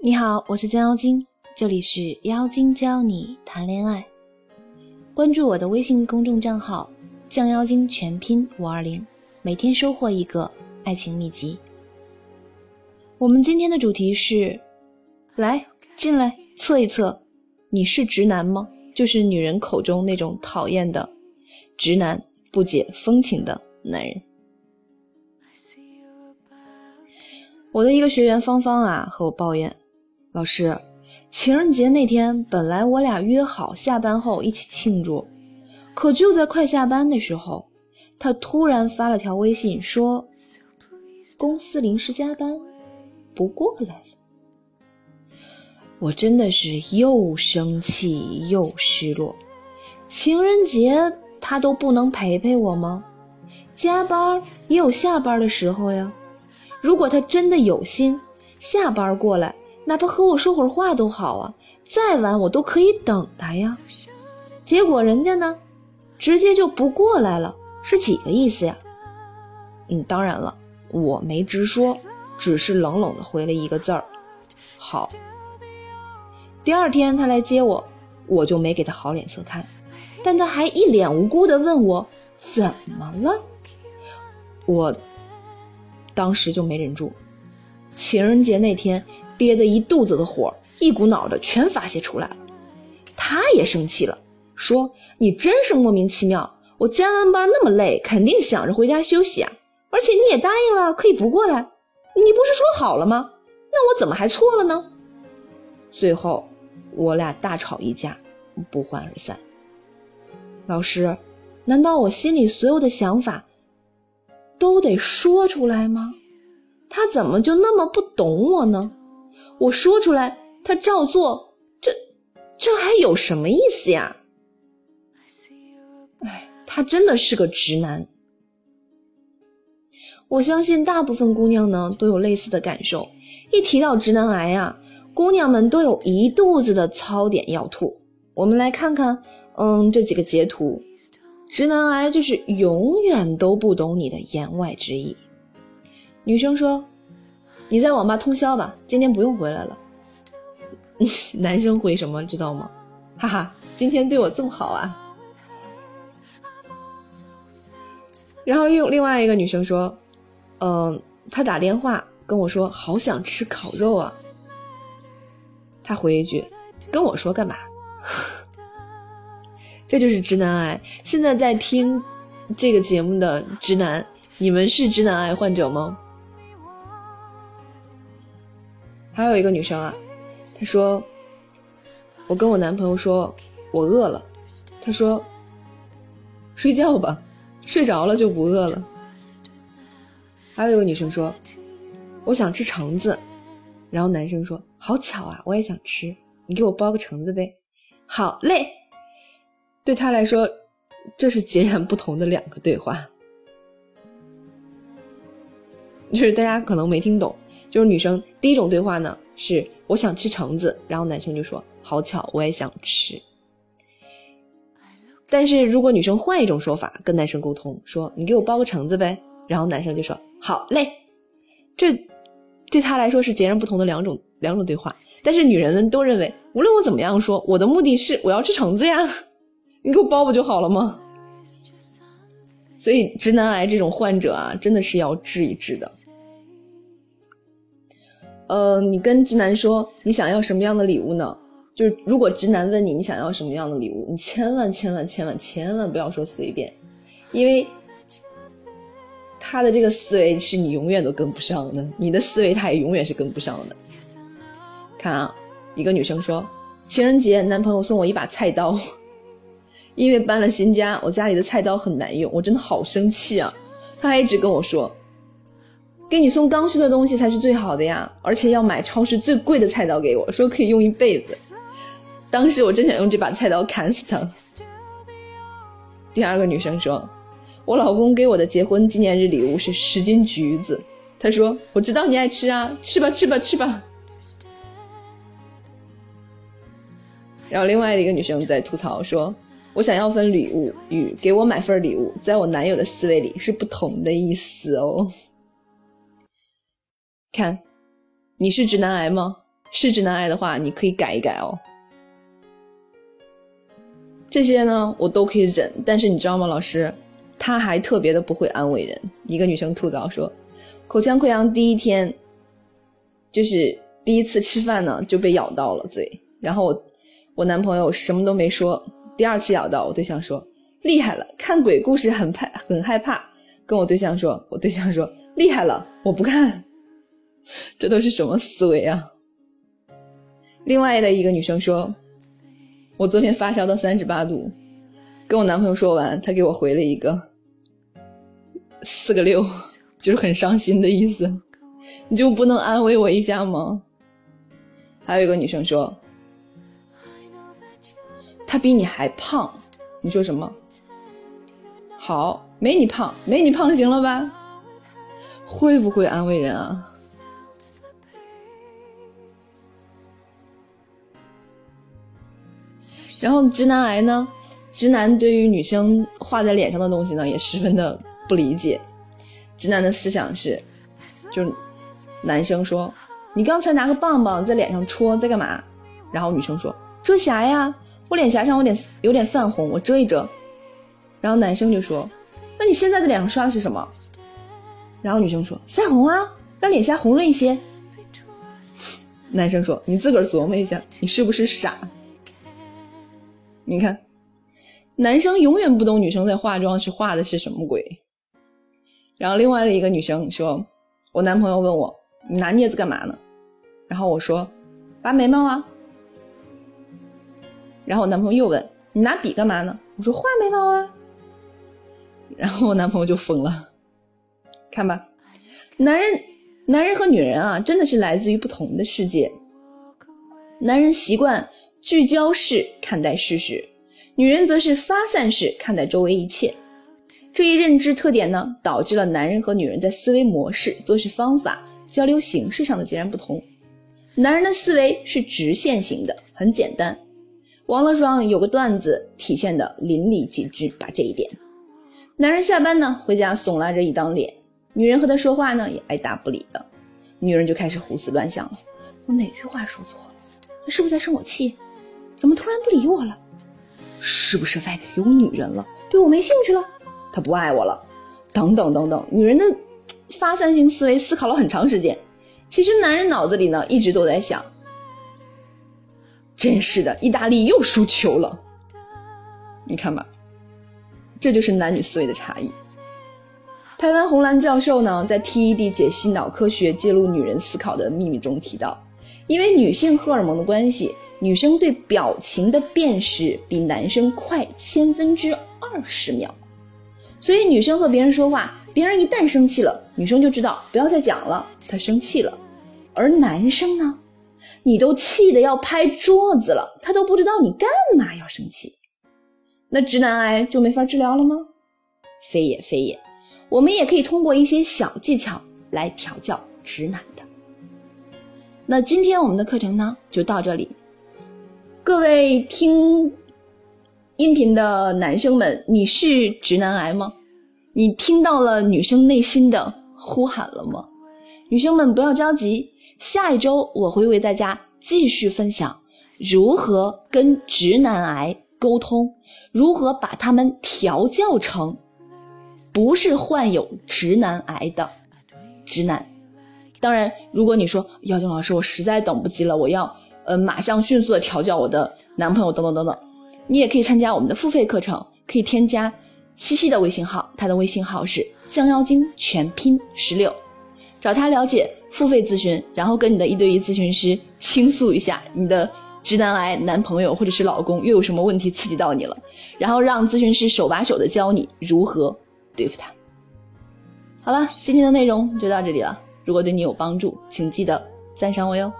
你好，我是江妖精，这里是妖精教你谈恋爱。关注我的微信公众账号“降妖精”全拼五二零，每天收获一个爱情秘籍。我们今天的主题是：来进来测一测，你是直男吗？就是女人口中那种讨厌的直男，不解风情的男人。我的一个学员芳芳啊，和我抱怨。老师，情人节那天本来我俩约好下班后一起庆祝，可就在快下班的时候，他突然发了条微信说公司临时加班，不过来了。我真的是又生气又失落。情人节他都不能陪陪我吗？加班也有下班的时候呀。如果他真的有心，下班过来。哪怕和我说会儿话都好啊，再晚我都可以等他呀。结果人家呢，直接就不过来了，是几个意思呀？嗯，当然了，我没直说，只是冷冷的回了一个字儿：好。第二天他来接我，我就没给他好脸色看，但他还一脸无辜的问我怎么了。我当时就没忍住，情人节那天。憋得一肚子的火，一股脑的全发泄出来了。他也生气了，说：“你真是莫名其妙！我加完班那么累，肯定想着回家休息啊。而且你也答应了，可以不过来。你不是说好了吗？那我怎么还错了呢？”最后，我俩大吵一架，不欢而散。老师，难道我心里所有的想法都得说出来吗？他怎么就那么不懂我呢？我说出来，他照做，这这还有什么意思呀？哎，他真的是个直男。我相信大部分姑娘呢都有类似的感受。一提到直男癌啊，姑娘们都有一肚子的槽点要吐。我们来看看，嗯，这几个截图，直男癌就是永远都不懂你的言外之意。女生说。你在网吧通宵吧，今天不用回来了。男生回什么知道吗？哈哈，今天对我这么好啊。然后又另外一个女生说，嗯，她打电话跟我说，好想吃烤肉啊。他回一句，跟我说干嘛？这就是直男癌。现在在听这个节目的直男，你们是直男癌患者吗？还有一个女生啊，她说：“我跟我男朋友说我饿了，他说睡觉吧，睡着了就不饿了。”还有一个女生说：“我想吃橙子。”然后男生说：“好巧啊，我也想吃，你给我剥个橙子呗。”好嘞，对他来说，这是截然不同的两个对话，就是大家可能没听懂。就是女生第一种对话呢，是我想吃橙子，然后男生就说好巧，我也想吃。但是如果女生换一种说法跟男生沟通，说你给我包个橙子呗，然后男生就说好嘞，这对他来说是截然不同的两种两种对话。但是女人们都认为，无论我怎么样说，我的目的是我要吃橙子呀，你给我包不就好了吗？所以直男癌这种患者啊，真的是要治一治的。呃，你跟直男说你想要什么样的礼物呢？就是如果直男问你你想要什么样的礼物，你千万千万千万千万不要说随便，因为他的这个思维是你永远都跟不上的，你的思维他也永远是跟不上的。看啊，一个女生说，情人节男朋友送我一把菜刀，因为搬了新家，我家里的菜刀很难用，我真的好生气啊！他还一直跟我说。给你送刚需的东西才是最好的呀，而且要买超市最贵的菜刀给我，说可以用一辈子。当时我真想用这把菜刀砍死他。第二个女生说，我老公给我的结婚纪念日礼物是十斤橘子，他说我知道你爱吃啊，吃吧吃吧吃吧。然后另外一个女生在吐槽说，我想要份礼物与给我买份礼物，在我男友的思维里是不同的意思哦。看，你是直男癌吗？是直男癌的话，你可以改一改哦。这些呢，我都可以忍，但是你知道吗，老师，他还特别的不会安慰人。一个女生吐槽说，口腔溃疡第一天，就是第一次吃饭呢就被咬到了嘴，然后我我男朋友什么都没说，第二次咬到我对象说厉害了，看鬼故事很怕很害怕，跟我对象说，我对象说厉害了，我不看，这都是什么思维啊？另外的一个女生说。我昨天发烧到三十八度，跟我男朋友说完，他给我回了一个四个六，就是很伤心的意思。你就不能安慰我一下吗？还有一个女生说，他比你还胖，你说什么？好，没你胖，没你胖，行了吧？会不会安慰人啊？然后直男癌呢？直男对于女生画在脸上的东西呢，也十分的不理解。直男的思想是，就是男生说：“你刚才拿个棒棒在脸上戳，在干嘛？”然后女生说：“遮瑕呀，我脸颊上有点有点泛红，我遮一遮。”然后男生就说：“那你现在的脸上刷的是什么？”然后女生说：“腮红啊，让脸颊红润一些。”男生说：“你自个儿琢磨一下，你是不是傻？”你看，男生永远不懂女生在化妆是化的是什么鬼。然后另外的一个女生说：“我男朋友问我，你拿镊子干嘛呢？”然后我说：“拔眉毛啊。”然后我男朋友又问：“你拿笔干嘛呢？”我说：“画眉毛啊。”然后我男朋友就疯了。看吧，男人，男人和女人啊，真的是来自于不同的世界。男人习惯。聚焦式看待事实，女人则是发散式看待周围一切。这一认知特点呢，导致了男人和女人在思维模式、做事方法、交流形式上的截然不同。男人的思维是直线型的，很简单。网络上有个段子体现的淋漓尽致，把这一点。男人下班呢，回家耸拉着一张脸，女人和他说话呢，也爱答不理的。女人就开始胡思乱想了：我哪句话说错了？他是不是在生我气？怎么突然不理我了？是不是外面有女人了？对我没兴趣了？他不爱我了？等等等等，女人的发散性思维思考了很长时间。其实男人脑子里呢一直都在想：真是的，意大利又输球了。你看吧，这就是男女思维的差异。台湾红蓝教授呢在 TED 解析脑科学揭露女人思考的秘密中提到，因为女性荷尔蒙的关系。女生对表情的辨识比男生快千分之二十秒，所以女生和别人说话，别人一旦生气了，女生就知道不要再讲了，她生气了。而男生呢，你都气得要拍桌子了，他都不知道你干嘛要生气，那直男癌就没法治疗了吗？非也非也，我们也可以通过一些小技巧来调教直男的。那今天我们的课程呢，就到这里。各位听音频的男生们，你是直男癌吗？你听到了女生内心的呼喊了吗？女生们不要着急，下一周我会为大家继续分享如何跟直男癌沟通，如何把他们调教成不是患有直男癌的直男。当然，如果你说姚静老师，我实在等不及了，我要。呃，马上迅速的调教我的男朋友，等等等等，你也可以参加我们的付费课程，可以添加西西的微信号，他的微信号是降妖精全拼十六，找他了解付费咨询，然后跟你的一对一咨询师倾诉一下你的直男癌男朋友或者是老公又有什么问题刺激到你了，然后让咨询师手把手的教你如何对付他。好了，今天的内容就到这里了，如果对你有帮助请记得赞赏我哟。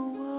Away.